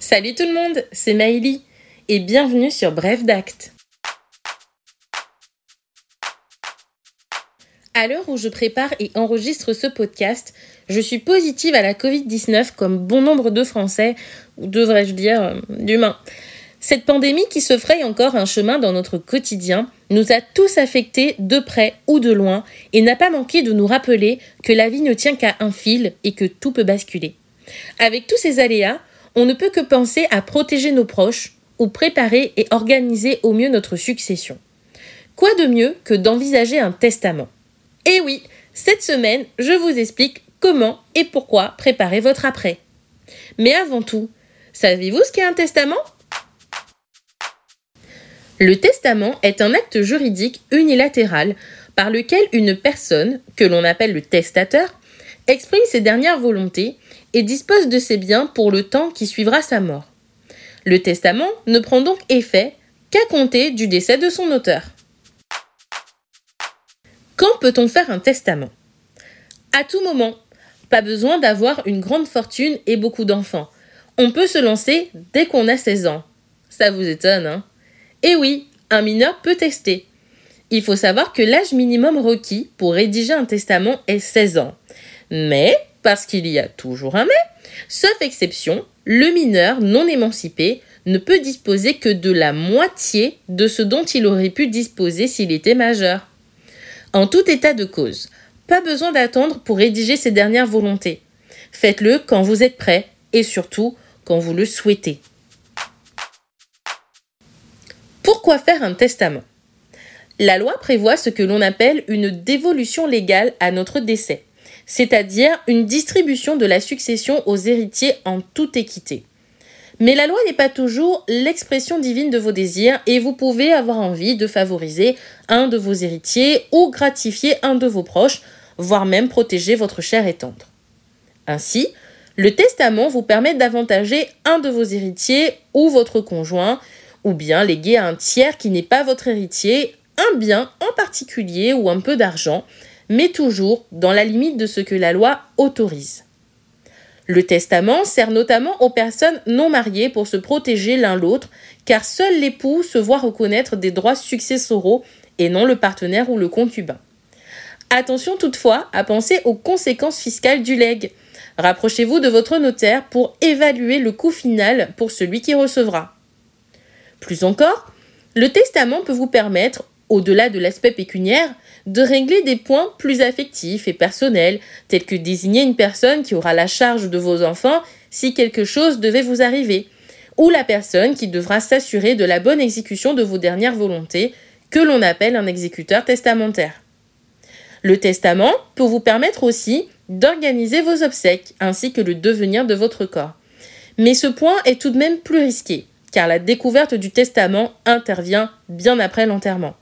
Salut tout le monde, c'est Maïli et bienvenue sur Bref d'Acte. À l'heure où je prépare et enregistre ce podcast, je suis positive à la Covid-19 comme bon nombre de Français, ou devrais-je dire euh, d'humains. Cette pandémie qui se fraye encore un chemin dans notre quotidien nous a tous affectés de près ou de loin et n'a pas manqué de nous rappeler que la vie ne tient qu'à un fil et que tout peut basculer. Avec tous ces aléas, on ne peut que penser à protéger nos proches ou préparer et organiser au mieux notre succession. Quoi de mieux que d'envisager un testament? Eh oui, cette semaine, je vous explique comment et pourquoi préparer votre après. Mais avant tout, savez-vous ce qu'est un testament? Le testament est un acte juridique unilatéral par lequel une personne, que l'on appelle le testateur, exprime ses dernières volontés et dispose de ses biens pour le temps qui suivra sa mort. Le testament ne prend donc effet qu'à compter du décès de son auteur. Quand peut-on faire un testament? À tout moment. Pas besoin d'avoir une grande fortune et beaucoup d'enfants. On peut se lancer dès qu'on a 16 ans. Ça vous étonne, hein? Eh oui, un mineur peut tester. Il faut savoir que l'âge minimum requis pour rédiger un testament est 16 ans. Mais parce qu'il y a toujours un mais, sauf exception, le mineur non émancipé ne peut disposer que de la moitié de ce dont il aurait pu disposer s'il était majeur. En tout état de cause, pas besoin d'attendre pour rédiger ses dernières volontés. Faites-le quand vous êtes prêt et surtout quand vous le souhaitez. Pourquoi faire un testament? La loi prévoit ce que l'on appelle une dévolution légale à notre décès c'est-à-dire une distribution de la succession aux héritiers en toute équité. Mais la loi n'est pas toujours l'expression divine de vos désirs et vous pouvez avoir envie de favoriser un de vos héritiers ou gratifier un de vos proches, voire même protéger votre chair et tendre. Ainsi, le testament vous permet d'avantager un de vos héritiers ou votre conjoint, ou bien léguer à un tiers qui n'est pas votre héritier un bien en particulier ou un peu d'argent, mais toujours dans la limite de ce que la loi autorise. Le testament sert notamment aux personnes non mariées pour se protéger l'un l'autre, car seul l'époux se voit reconnaître des droits successoraux et non le partenaire ou le concubin. Attention toutefois à penser aux conséquences fiscales du legs. Rapprochez-vous de votre notaire pour évaluer le coût final pour celui qui recevra. Plus encore, le testament peut vous permettre, au-delà de l'aspect pécuniaire, de régler des points plus affectifs et personnels, tels que désigner une personne qui aura la charge de vos enfants si quelque chose devait vous arriver, ou la personne qui devra s'assurer de la bonne exécution de vos dernières volontés, que l'on appelle un exécuteur testamentaire. Le testament peut vous permettre aussi d'organiser vos obsèques ainsi que le devenir de votre corps. Mais ce point est tout de même plus risqué, car la découverte du testament intervient bien après l'enterrement.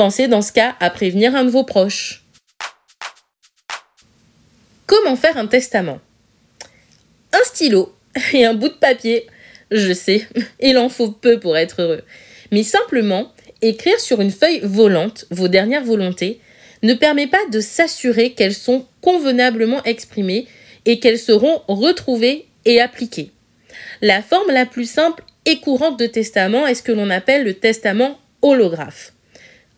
Pensez dans ce cas à prévenir un de vos proches. Comment faire un testament? Un stylo et un bout de papier. Je sais, il en faut peu pour être heureux. Mais simplement, écrire sur une feuille volante vos dernières volontés ne permet pas de s'assurer qu'elles sont convenablement exprimées et qu'elles seront retrouvées et appliquées. La forme la plus simple et courante de testament est ce que l'on appelle le testament holographe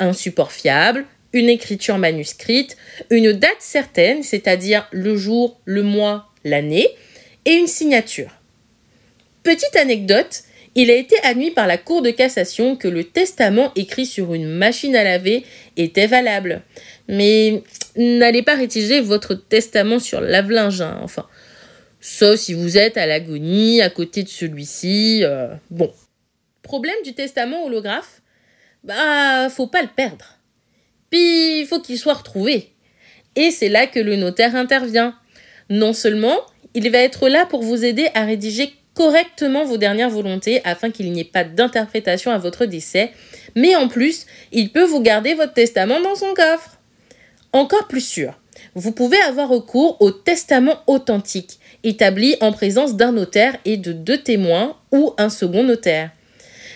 un support fiable, une écriture manuscrite, une date certaine, c'est-à-dire le jour, le mois, l'année, et une signature. Petite anecdote, il a été admis par la Cour de cassation que le testament écrit sur une machine à laver était valable. Mais n'allez pas rédiger votre testament sur lave-linge, hein, enfin. Sauf si vous êtes à l'agonie, à côté de celui-ci. Euh, bon. Problème du testament holographe? Bah, faut pas le perdre. Puis, faut qu'il soit retrouvé. Et c'est là que le notaire intervient. Non seulement, il va être là pour vous aider à rédiger correctement vos dernières volontés afin qu'il n'y ait pas d'interprétation à votre décès, mais en plus, il peut vous garder votre testament dans son coffre. Encore plus sûr, vous pouvez avoir recours au testament authentique, établi en présence d'un notaire et de deux témoins ou un second notaire.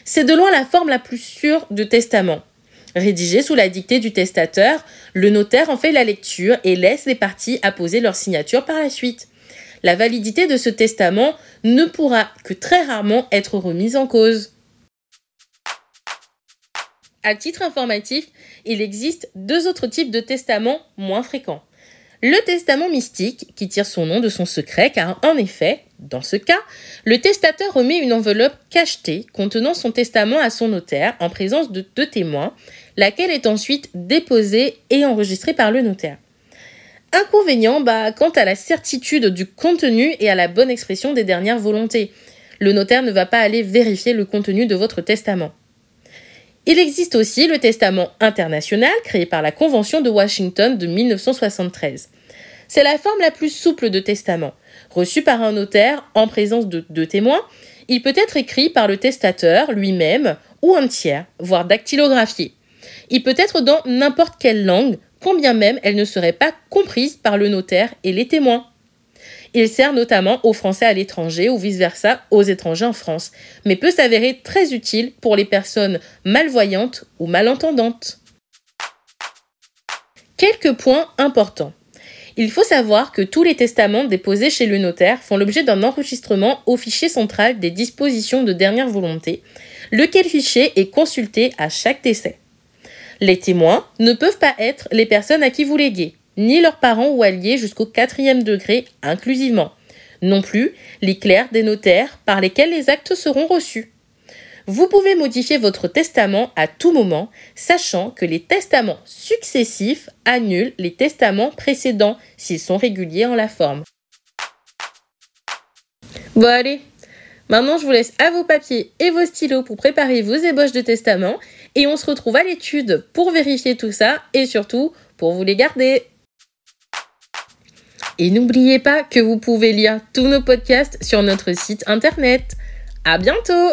C'est de loin la forme la plus sûre de testament. Rédigé sous la dictée du testateur, le notaire en fait la lecture et laisse les parties apposer leur signature par la suite. La validité de ce testament ne pourra que très rarement être remise en cause. À titre informatif, il existe deux autres types de testaments moins fréquents. Le testament mystique, qui tire son nom de son secret, car en effet, dans ce cas, le testateur remet une enveloppe cachetée contenant son testament à son notaire en présence de deux témoins, laquelle est ensuite déposée et enregistrée par le notaire. Inconvénient, bah, quant à la certitude du contenu et à la bonne expression des dernières volontés. Le notaire ne va pas aller vérifier le contenu de votre testament. Il existe aussi le testament international créé par la Convention de Washington de 1973. C'est la forme la plus souple de testament. Reçu par un notaire en présence de deux témoins, il peut être écrit par le testateur lui-même ou un tiers, voire dactylographié. Il peut être dans n'importe quelle langue, combien même elle ne serait pas comprise par le notaire et les témoins. Il sert notamment aux Français à l'étranger ou vice-versa aux étrangers en France, mais peut s'avérer très utile pour les personnes malvoyantes ou malentendantes. Quelques points importants. Il faut savoir que tous les testaments déposés chez le notaire font l'objet d'un enregistrement au fichier central des dispositions de dernière volonté, lequel fichier est consulté à chaque décès. Les témoins ne peuvent pas être les personnes à qui vous léguez, ni leurs parents ou alliés jusqu'au quatrième degré inclusivement, non plus les clercs des notaires par lesquels les actes seront reçus. Vous pouvez modifier votre testament à tout moment, sachant que les testaments successifs annulent les testaments précédents s'ils sont réguliers en la forme. Bon allez, maintenant je vous laisse à vos papiers et vos stylos pour préparer vos ébauches de testament et on se retrouve à l'étude pour vérifier tout ça et surtout pour vous les garder. Et n'oubliez pas que vous pouvez lire tous nos podcasts sur notre site internet. À bientôt!